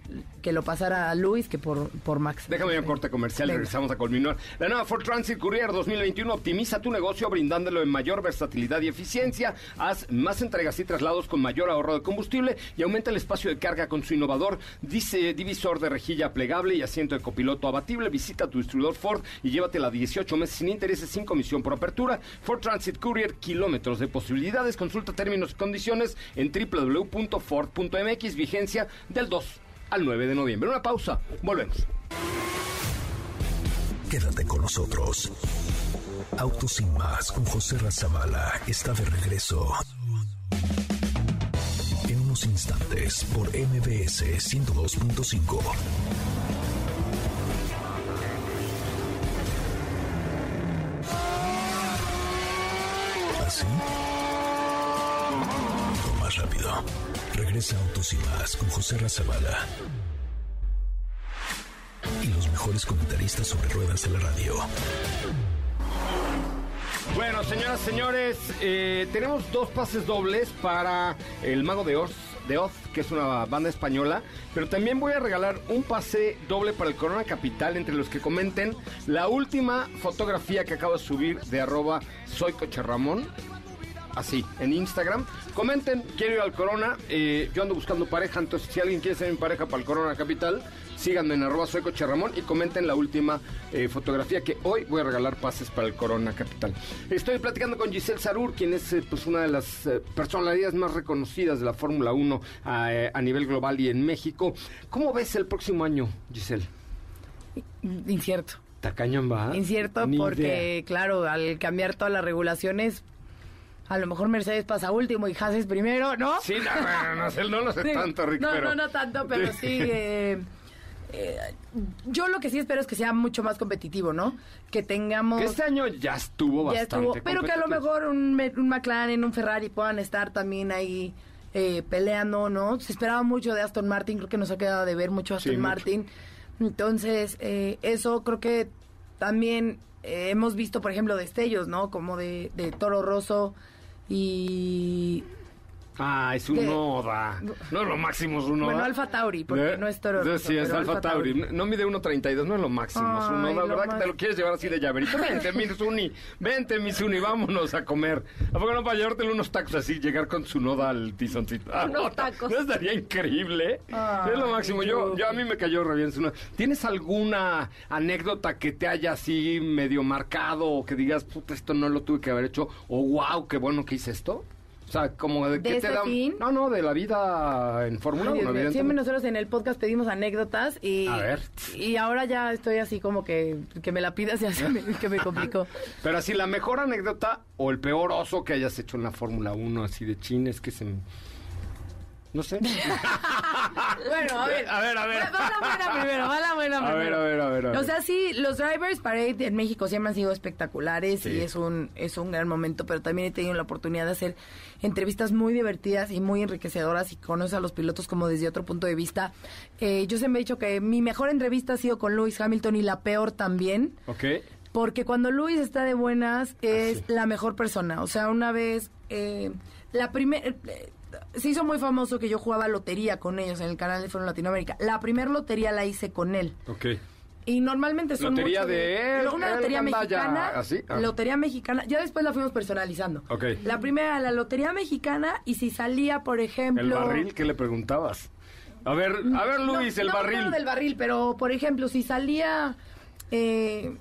que lo pasara a Luis que por, por Max. Déjame un corte comercial y regresamos a continuar. La nueva Ford Transit Courier 2021 optimiza tu negocio brindándolo en mayor versatilidad y eficiencia. Haz más entregas y traslados con mayor ahorro de combustible y aumenta el espacio de carga con su innovador dice, divisor de rejilla plegable y asiento de copiloto abatible. Visita tu distribuidor Ford y llévatela 18 meses sin intereses, sin comisión por apertura. Ford Transit Courier, kilómetros de posibilidades. Consulta términos y condiciones en www.ford.mx, vigencia del 2 al 9 de noviembre. Una pausa, volvemos. Quédate con nosotros. Autos sin más con José Razabala está de regreso. En unos instantes por MBS 102.5. ¿Así? Rápido. Regresa Autos y más con José Razabala. Y los mejores comentaristas sobre ruedas de la radio. Bueno, señoras, señores, eh, tenemos dos pases dobles para el Mago de Oz, de Oz, que es una banda española, pero también voy a regalar un pase doble para el Corona Capital entre los que comenten la última fotografía que acabo de subir de arroba soy Coche Ramón. Así, en Instagram. Comenten, quiero ir al Corona. eh, yo ando buscando pareja, entonces si alguien quiere ser mi pareja para el Corona Capital, síganme en arroba soy Ramón y comenten la última eh, fotografía que hoy voy a regalar pases para el Corona Capital. Estoy platicando con Giselle Sarur, quien es eh, pues una de las eh, personalidades más reconocidas de la Fórmula 1 a, a nivel global y en México. ¿Cómo ves el próximo año, Giselle? Incierto. Tacañón va. Incierto Ni porque, idea. claro, al cambiar todas las regulaciones, a lo mejor Mercedes pasa último y Haas es primero, ¿no? Sí, no, no, no, no lo sé Sí. tanto, Rick, no, pero... no, no tanto, pero sí. eh, eh, yo lo que sí espero es que sea mucho más competitivo, ¿no? Que tengamos. Que este año ya estuvo ya bastante estuvo, pero que a lo mejor un, un McLaren, un Ferrari puedan estar también ahí eh, peleando, ¿no? Se esperaba mucho de Aston Martin, creo que nos ha quedado de ver mucho Sí, Aston mucho. Martin. Entonces, eh, eso creo que también eh, hemos visto, por ejemplo, destellos, ¿no? Como de, de Toro Rosso y Ah, es un. Noda. No es lo máximo, es un Noda. Bueno, Alfa Tauri, porque ¿Eh? no es Toro Sí, Rosso, Sí, es Alfa Tauri. Tauri. No mide 1.32, no es lo máximo. es un Noda, ¿verdad? Que te lo quieres llevar así de llaverito. Vente, mi Suni. Vente, mi Suni, vámonos a comer. ¿A poco no para llevártelo unos tacos así, llegar con su Noda al tizoncito? Ah, Unos no, tacos. No estaría increíble. Ay, es lo máximo. Yo, yo a mí me cayó re bien su Noda. ¿Tienes alguna anécdota que te haya así medio marcado o que digas, puta, esto no lo tuve que haber hecho? O wow, qué bueno que hice esto. O sea, como de, ¿De qué te ese da. fin? No, no, de la vida en Fórmula Ay, 1, Dios mío, evidentemente. Siempre nosotros en el podcast pedimos anécdotas y, A ver. y ahora ya estoy así como que, que me la pidas y así me, que me complicó. Pero así, la mejor anécdota o el peor oso que hayas hecho en la Fórmula 1, así de chin, es que se... No sé. Bueno, a ver. A ver, a ver. Va va la buena primero, va la buena A ver, primero. a ver, a ver, a ver. O sea, sí, los Drivers Parade en México siempre han sido espectaculares Sí. y es un, es un gran momento, pero también he tenido la oportunidad de hacer entrevistas muy divertidas y muy enriquecedoras y conocer a los pilotos como desde otro punto de vista. Eh, yo siempre he dicho que mi mejor entrevista ha sido con Lewis Hamilton y la peor también. Ok. Porque cuando Luis está de buenas es sí. la mejor persona. O sea, una vez, eh, la primera... se hizo muy famoso que yo jugaba lotería con ellos en el canal de Foro Latinoamérica. La primera lotería la hice con él. Ok. Y normalmente son ¿Lotería mucho de él, Una él, lotería Gandaya, mexicana. así? Ah. Lotería mexicana. Ya después la fuimos personalizando. Ok. La primera, la lotería mexicana. Y si salía, por ejemplo... ¿El barril qué le preguntabas? A ver, a ver, Luis, No, el no, barril. No, del barril, pero por ejemplo, si salía... eh,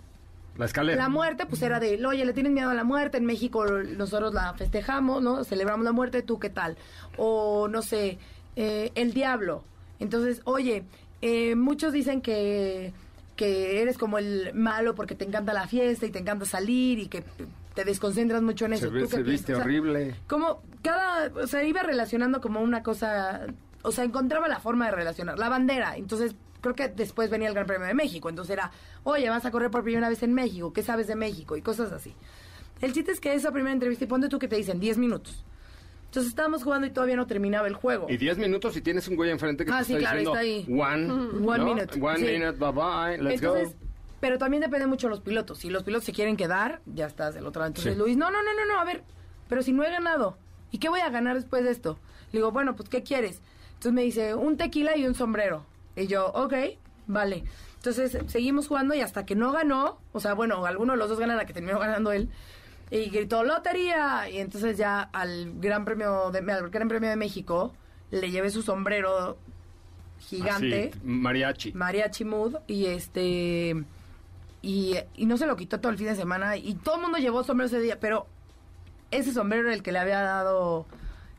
La escalera. la muerte, pues era de, oye, le tienes miedo a la muerte, en México nosotros la festejamos, ¿no? Celebramos la muerte, ¿tú qué tal? O, no sé, eh, el diablo. Entonces, oye, eh, muchos dicen que, que eres como el malo porque te encanta la fiesta y te encanta salir y que te desconcentras mucho en eso. ¿Tú se viste O sea, horrible. como cada, o sea, iba relacionando como una cosa, o sea, encontraba la forma de relacionar. La bandera, entonces creo que después venía el Gran Premio de México, entonces era, oye, vas a correr por primera vez en México, ¿qué sabes de México? Y cosas así. El chiste es que esa primera entrevista, y ponte tú que te dicen 10 minutos. Entonces estábamos jugando y todavía no terminaba el juego. Y 10 minutos y tienes un güey enfrente que Ah, te sí, está claro, diciendo está ahí. one, One ¿no? minute, One sí. minute, bye bye, let's Entonces, go. pero también depende mucho de los pilotos. Si los pilotos se quieren quedar, ya estás del otro lado. Entonces Sí. Luis, no, no, no, no, no, a ver, pero si no he ganado, ¿y qué voy a ganar después de esto? Le digo, bueno, pues, ¿qué quieres? Entonces me dice, un tequila y un sombrero. Y yo, ok, vale. Entonces seguimos jugando y hasta que no ganó, o sea, bueno, alguno de los dos gana la que terminó ganando él, y gritó lotería. Y entonces ya al Gran Premio de, al Gran Premio de México le llevé su sombrero gigante Así, mariachi. mariachi mood y este y, y no se lo quitó todo el fin de semana y todo el mundo llevó sombrero ese día pero ese sombrero era el que le había dado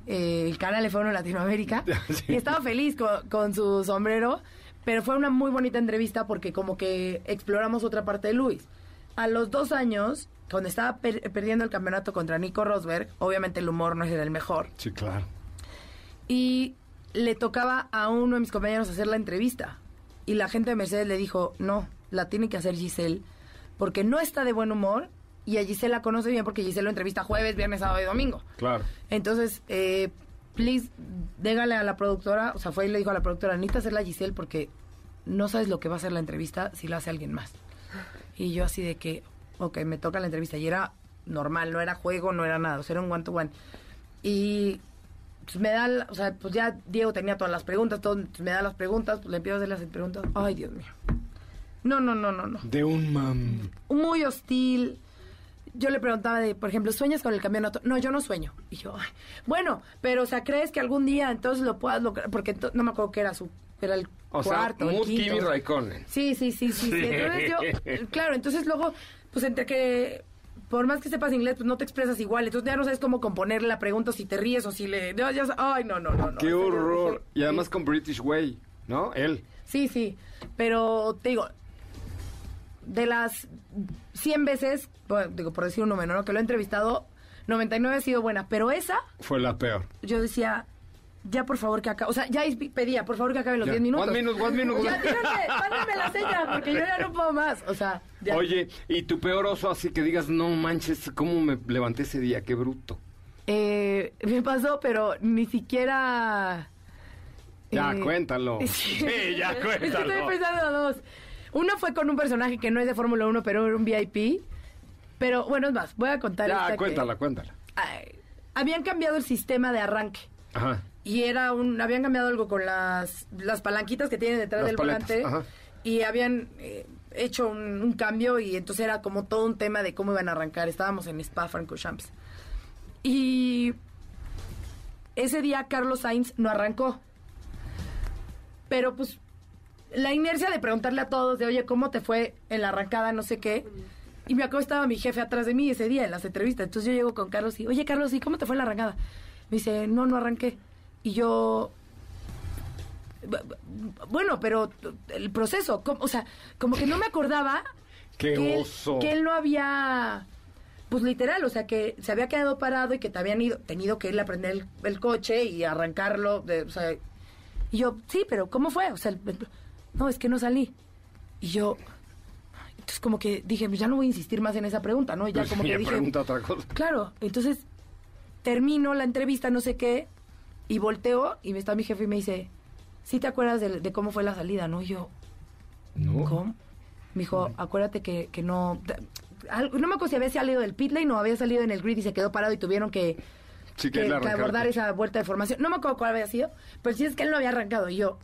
eh, el canal F1 en Latinoamérica Sí. y estaba feliz con, con su sombrero pero fue una muy bonita entrevista porque como que exploramos otra parte de Luis a los dos años cuando estaba per- perdiendo el campeonato contra Nico Rosberg obviamente el humor no era el mejor Sí, claro. y le tocaba a uno de mis compañeros hacer la entrevista. Y la gente de Mercedes le dijo, no, la tiene que hacer Giselle, porque no está de buen humor y a Giselle la conoce bien porque Giselle lo entrevista jueves, viernes, sábado y domingo. Claro. Entonces, eh, please, dégale a la productora, o sea, fue y le dijo a la productora, necesita hacerla a Giselle porque no sabes lo que va a ser la entrevista si la hace alguien más. Y yo así de que, ok, me toca la entrevista. Y era normal, no era juego, no era nada, o sea, era un one to one. Y pues, me da, o sea, pues ya Diego tenía todas las preguntas, todo, pues, me da las preguntas, pues le empiezo a hacer las preguntas. Ay, Dios mío. No, no, no, no, no De un mam. muy hostil. Yo le preguntaba de, por ejemplo, ¿sueñas con el campeonato? No, yo no sueño. Y yo, "Ay, bueno, pero, o sea, ¿crees que algún día entonces lo puedas lograr? Porque no me acuerdo que era su, era el O sea, cuarto, el Mood quinto. Raikkonen. Sí, sí, sí, sí, sí. Entonces yo, claro, entonces luego, pues entre que, por más que sepas inglés, pues no te expresas igual. Entonces ya no sabes cómo componer la pregunta, si te ríes o si le... ya sa- ay, no, no, no, no. Qué horror. Y además con British Way, ¿no? Él. Sí, sí, pero te digo, de las 100 veces, bueno, digo, por decir un número, ¿no? Que lo he entrevistado, 99 ha sido buena, pero esa, Fue la peor. yo decía, ya por favor que acabe, o sea, ya pedía, por favor que acabe los Ya. 10 minutos. One minute, one minute. Ya, mándame la seña, porque yo ya no puedo más, o sea, ya. Oye, y tu peor oso así que digas, no manches, ¿cómo me levanté ese día? Qué bruto. Eh, me pasó, pero ni siquiera... Ya, eh, cuéntalo. Sí, ya, Es que cuéntalo. Estoy pensando dos. Uno fue con un personaje que no es de Fórmula 1, pero era un VIP. Pero bueno, es más, voy a contar esta Ya, que- cuéntala, cuéntala. Ay, habían cambiado el sistema de arranque. Ajá. y era un habían cambiado algo con las las palanquitas que tienen detrás Las del paletas, volante ajá. y habían eh, hecho un, un cambio y entonces era como todo un tema de cómo iban a arrancar estábamos en Spa Francorchamps y ese día Carlos Sainz no arrancó pero pues la inercia de preguntarle a todos de oye cómo te fue en la arrancada no sé qué. Y me acuerdo estaba mi jefe atrás de mí ese día en las entrevistas. Entonces yo llego con Carlos y oye Carlos y cómo te fue en la arrancada me dice no no arranqué y yo "Bu- bu- bueno pero el proceso o sea como que no me acordaba ¡Qué que él- que él no había pues literal, o sea, que se había quedado parado y que te habían ido, tenido que ir a prender el, el coche y arrancarlo. De, o sea, y yo, sí, pero ¿cómo fue? O sea, no, es que no salí. Y yo, entonces como que dije, pues ya no voy a insistir más en esa pregunta, ¿no? Y ya Pues como que dije, pregunta otra cosa. claro, entonces termino la entrevista, no sé qué, y volteo y está mi jefe y me dice, ¿sí te acuerdas de, de cómo fue la salida, no? Y yo, No. ¿Cómo? Me dijo, acuérdate que, que no... algo- no me acuerdo si había salido del pit lane o había salido en el grid y se quedó parado y tuvieron que, Sí, que que- que abordar esa vuelta de formación. No me acuerdo cuál había sido, pero sí es que él no había arrancado. Y yo,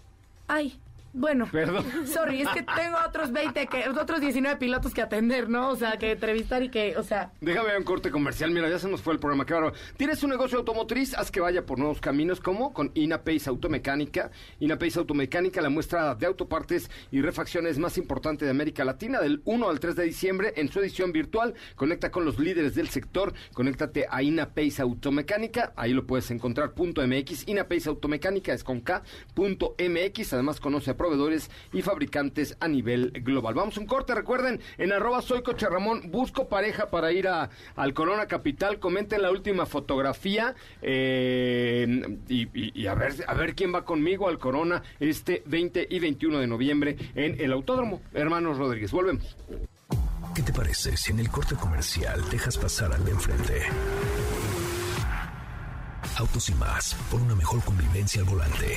ay, bueno, Perdón. sorry, es que tengo otros 20, que, otros 19 pilotos que atender, ¿no? O sea, que entrevistar y que, o sea... Déjame un corte comercial. Mira, ya se nos fue el programa. Qué bárbaro. ¿Tienes un negocio automotriz? Haz que vaya por nuevos caminos. ¿Cómo? Con Inapace Automecánica. Inapace Automecánica, la muestra de autopartes y refacciones más importante de América Latina, del 1 al 3 de diciembre en su edición virtual. Conecta con los líderes del sector. Conéctate a Inapace Automecánica. Ahí lo puedes encontrar. Punto MX. Inapace Automecánica es con K. Punto MX. Además, conoce a proveedores y fabricantes a nivel global. Vamos a un corte. Recuerden, en arroba soy Coche Ramón, busco pareja para ir a, al Corona Capital. Comenten la última fotografía eh, y, a, ver, a ver quién va conmigo al Corona este 20 y 21 de noviembre en el Autódromo. Hermanos Rodríguez, volvemos. ¿Qué te parece si en el corte comercial dejas pasar al de enfrente? Autos y más, por una mejor convivencia al volante.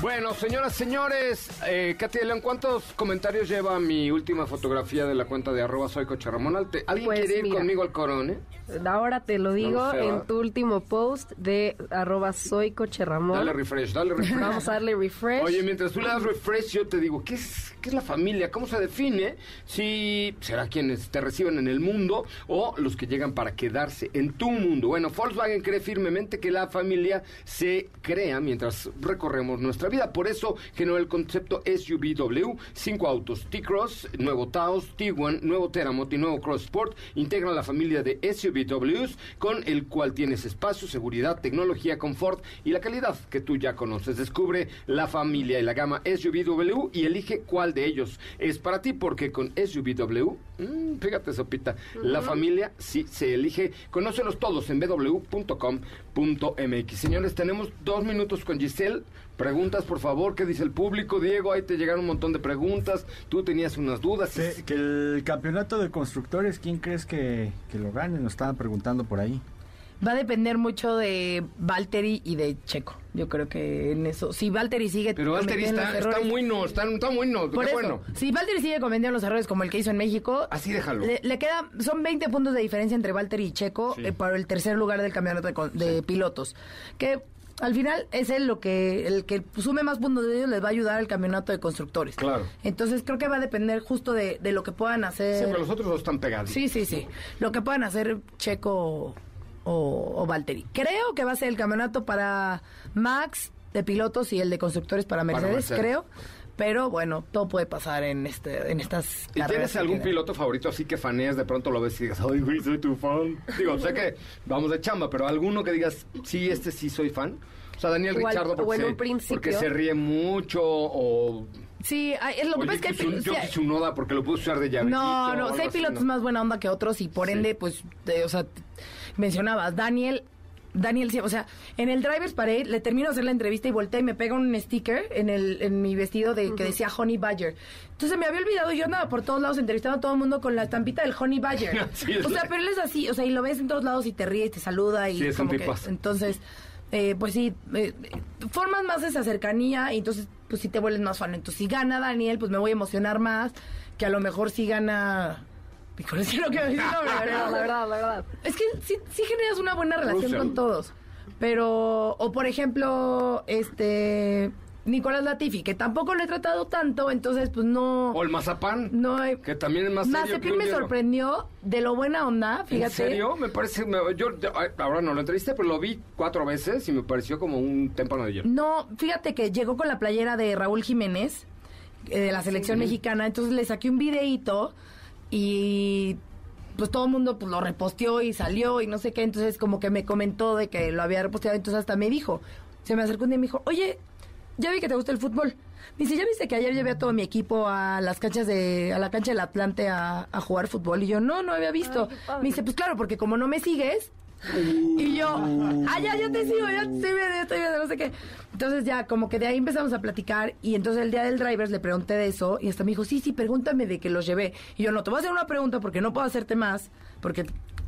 Bueno, señoras, señores, eh, Katy de León, ¿cuántos comentarios lleva mi última fotografía de la cuenta de arroba soy Coche Ramón? Alte- ¿Alguien Pues, quiere ir mira. conmigo al Corona? Ahora te lo digo en tu último post de arroba soy coche Ramón. Dale refresh, dale refresh. Vamos a darle refresh. Oye, mientras tú le das refresh, yo te digo, ¿qué es, qué es la familia? ¿Cómo se define? Si será quienes te reciben en el mundo o los que llegan para quedarse en tu mundo. Bueno, Volkswagen cree firmemente que la familia se crea mientras recorremos nuestra vida. Por eso generó el concepto SUVW, cinco autos, T-Cross, nuevo Taos, Tiguan, nuevo Teramot y nuevo Cross Sport. Integran la familia de SUVWs con el cual tienes espacio, seguridad, tecnología, confort y la calidad que tú ya conoces. Descubre la familia y la gama SUVW y elige cuál de ellos es para ti, porque con SUVW, mm, fíjate, Sopita, la familia sí se elige. Conócelos todos en www.com.mx. Señores, tenemos dos minutos con Giselle. Preguntas, por favor, ¿qué dice el público? Diego, ahí te llegaron un montón de preguntas. Tú tenías unas dudas. Que, que el campeonato de constructores, ¿quién crees que, que lo gane? Nos estaban preguntando por ahí. Va a depender mucho de Valtteri y de Checo. Yo creo que en eso. Si Valtteri sigue. Pero Valtteri cometiendo está, los está errores- muy no, está, está muy no. Por qué eso, bueno. si Valtteri sigue cometiendo los errores como el que hizo en México, Así déjalo. le, le queda, son 20 puntos de diferencia entre Valtteri y Checo Sí. eh, para el tercer lugar del campeonato de, con- de pilotos. Que al final es él lo que, el que sume más puntos de ellos les va a ayudar al campeonato de constructores. Claro. Entonces creo que va a depender justo de, de lo que puedan hacer. Sí, pero los otros dos están pegados. Sí, sí, sí. Lo que puedan hacer Checo o, o Valtteri. Creo que va a ser el campeonato para Max de pilotos y el de constructores para Mercedes. creo. Pero bueno, todo puede pasar en este en estas ¿Y tienes algún piloto favorito así que faneas, de pronto lo ves y digas, ay, güey, soy tu fan? Digo, sé que vamos de chamba, pero alguno que digas, sí, este sí soy fan. O sea, Daniel O Richardo, o porque, en se, un principio. porque se ríe mucho, o, Sí, es lo o que pasa es que Tsun- pil- sí Tsunoda, porque lo puedo usar de llavecito. No, o no, algo sí hay así, pilotos ¿no? más buena onda que otros y por ende, pues, de- o sea, mencionabas, Daniel, Daniel, o sea, en el Drivers Parade le termino de hacer la entrevista y voltea y me pega un sticker en el en mi vestido de que decía Honey Badger. Entonces me había olvidado y yo andaba por todos lados entrevistando a todo el mundo con la estampita del Honey Badger. Sí, o sea, pero él es así, o sea, y lo ves en todos lados y te ríe y te saluda y Sí, es un como que, tipazo. entonces eh, pues sí, eh, formas más esa cercanía y entonces pues sí te vuelves más fan. Entonces si gana Daniel, pues me voy a emocionar más que a lo mejor si gana... Híjole, sí lo que decir, no, la verdad, la verdad, la verdad. Es que sí, sí generas una buena relación Russell. con todos. Pero, o por ejemplo, este... Nicolás Latifi, que tampoco lo he tratado tanto, entonces pues no... O el mazapán. No hay... Que también es más un me sorprendió de lo buena onda, fíjate. ¿En serio? Me parece... me- yo ahora no lo entrevisté, pero lo vi cuatro veces y me pareció como un témpano de hielo. No, fíjate que llegó con la playera de Raúl Jiménez, eh, de la selección mexicana, entonces le saqué un videíto y pues todo el mundo pues lo reposteó y salió y no sé qué, entonces como que me comentó de que lo había reposteado, entonces hasta me dijo, se me acercó un día y me dijo, oye, ya vi que te gusta el fútbol. Me dice, ¿ya viste que ayer llevé a todo mi equipo a las canchas de, a la cancha del Atlante a, a jugar fútbol? Y yo, no, no había visto. me dice, pues claro, porque como no me sigues, y yo, ah, ya, yo te sigo, ya te estoy viendo, ya estoy viendo, no sé qué. Entonces ya, como que de ahí empezamos a platicar y entonces el día del drivers le pregunté de eso y hasta me dijo, sí, sí, pregúntame de que los llevé. Y yo, no, te voy a hacer una pregunta porque no puedo hacerte más, porque o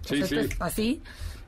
Sí, sea, sí. esto es así.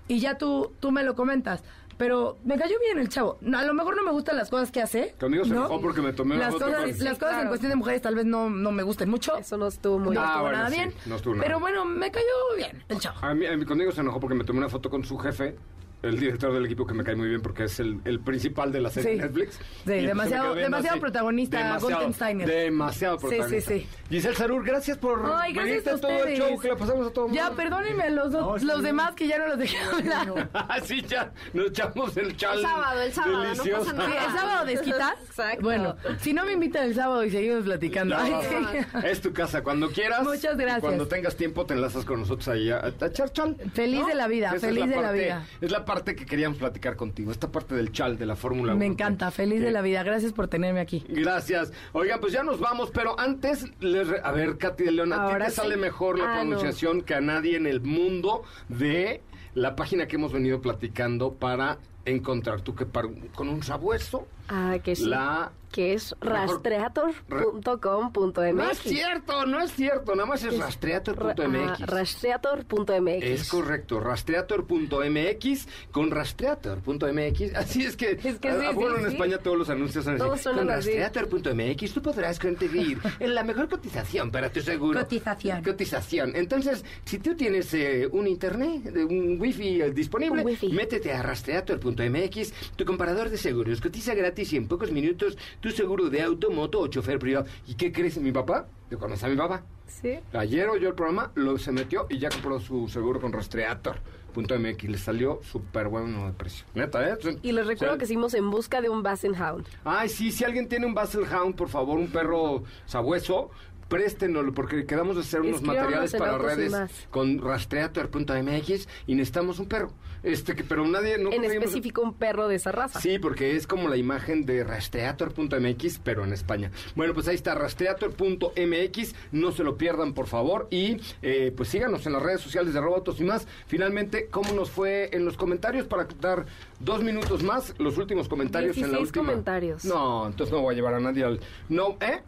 Y ya tú, tú me lo comentas. Pero me cayó bien el chavo. No, a lo mejor no me gustan las cosas que hace. Conmigo se ¿no? enojó porque me tomé una las foto cosas, con- Las Sí, cosas en claro. cuestión de mujeres tal vez no, no me gusten mucho. Eso no estuvo muy no Ah, estuvo bueno, nada sí, bien. no estuvo nada pero bueno, me cayó bien el chavo. A mí, a mí conmigo se enojó porque me tomé una foto con su jefe, el director del equipo que me cae muy bien porque es el, el principal de la serie Sí. Netflix. Sí, Y entonces demasiado- demasiado protagonista, Golden Steiner. Demasiado protagonista. sí, sí. Giselle Sarur, gracias por Ay, gracias a todo el show que le pasamos a todo el Ya, mundo. perdónenme a los, dos- No, los demás que ya no los dejé hablar. Así ya, nos echamos el chal. El sábado, el sábado, no delicioso. pasa nada. Sí, ¿El sábado desquitas? Exacto. Bueno, si no me invitan el sábado y seguimos platicando. No, Ay. Es tu casa, cuando quieras. Muchas gracias. y Cuando tengas tiempo te enlazas con nosotros ahí a, a echar chal. Feliz de la vida, feliz de la vida. Es la parte que queríamos platicar contigo, esta parte del chal de la Fórmula 1. Me encanta, feliz de la vida. Gracias por tenerme aquí. Gracias. Oigan, pues ya nos vamos, pero antes, les re- a ver, Katy de León, a ti te sí. sale mejor la Ah, no. pronunciación que a nadie en el mundo de la página que hemos venido platicando para encontrar tú que par- con un sabueso Ah, que sí. la Que es rastreator.com.mx. no es cierto, no es cierto, nada más es Ra- rastreator.mx. rastreator.mx. Es correcto, rastreator.mx con rastreator.mx. Así es que, Es que ah, sí, ah, bueno, sí, en sí. España todos los anuncios son así. Todos Con rastreator.mx tú podrás conseguir en la mejor cotización para tu seguro. Cotización. Cotización. Entonces, si tú tienes eh, un internet, un wifi eh, disponible, Un wifi. métete a rastreator.mx, tu comparador de seguros. Cotiza gratis y en pocos minutos tu seguro de auto, moto o chofer privado. ¿Y qué crees? Mi papá, yo conocí a mi papá. Sí. Ayer oyó el programa, lo se metió y ya compró su seguro con rastreator.mx. Le salió súper bueno de precio. Neta, ¿eh? Y les recuerdo que seguimos en busca de un Bassenhound. Ay, sí, si alguien tiene un Basel Hound, por favor, un perro sabueso, préstenoslo, porque quedamos de hacer unos materiales para redes con rastreator.mx y necesitamos un perro. Este, que pero nadie... No en específico un perro de esa raza. Sí, porque es como la imagen de rastreator.mx, pero en España. Bueno, pues ahí está, rastreator.mx, no se lo pierdan, por favor. Y eh, pues síganos en las redes sociales de Robotos y más. Finalmente, ¿cómo nos fue en los comentarios? Para dar dos minutos más, los últimos comentarios en la 16 última. comentarios. No, entonces no voy a llevar a nadie al. No, ¿eh?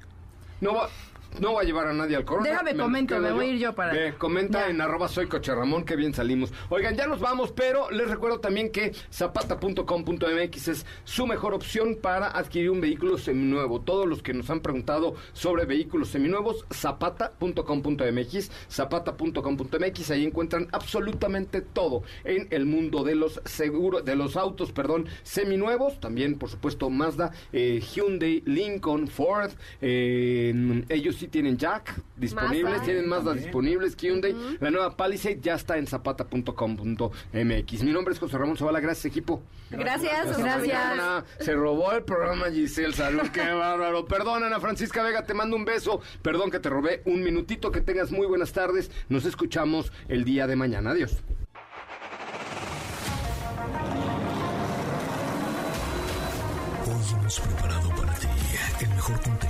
No va. No va a llevar a nadie al corona. Déjame comento, me voy a ir yo para- comenta Ya. en arroba soy Coche Ramón, que bien salimos. Oigan, ya nos vamos, pero les recuerdo también que zapata.com.mx es su mejor opción para adquirir un vehículo seminuevo. Todos los que nos han preguntado sobre vehículos seminuevos, zapata.com.mx, zapata.com.mx, ahí encuentran absolutamente todo en el mundo de los seguros, de los autos, perdón, seminuevos, también por supuesto Mazda, eh, Hyundai, Lincoln, Ford, eh, ellos sí tienen Jack disponibles, Mazda. tienen Mazda disponibles, Hyundai, la nueva Palisade ya está en zapata.com.mx. Mi nombre es José Ramón Zavala, gracias equipo. Gracias, gracias. mañana. Se robó el programa Giselle Salud, qué bárbaro. Perdón, Ana Francisca Vega, te mando un beso. Perdón que te robé un minutito, que tengas muy buenas tardes. Nos escuchamos el día de mañana. Adiós. Hoy hemos preparado para ti el mejor contenido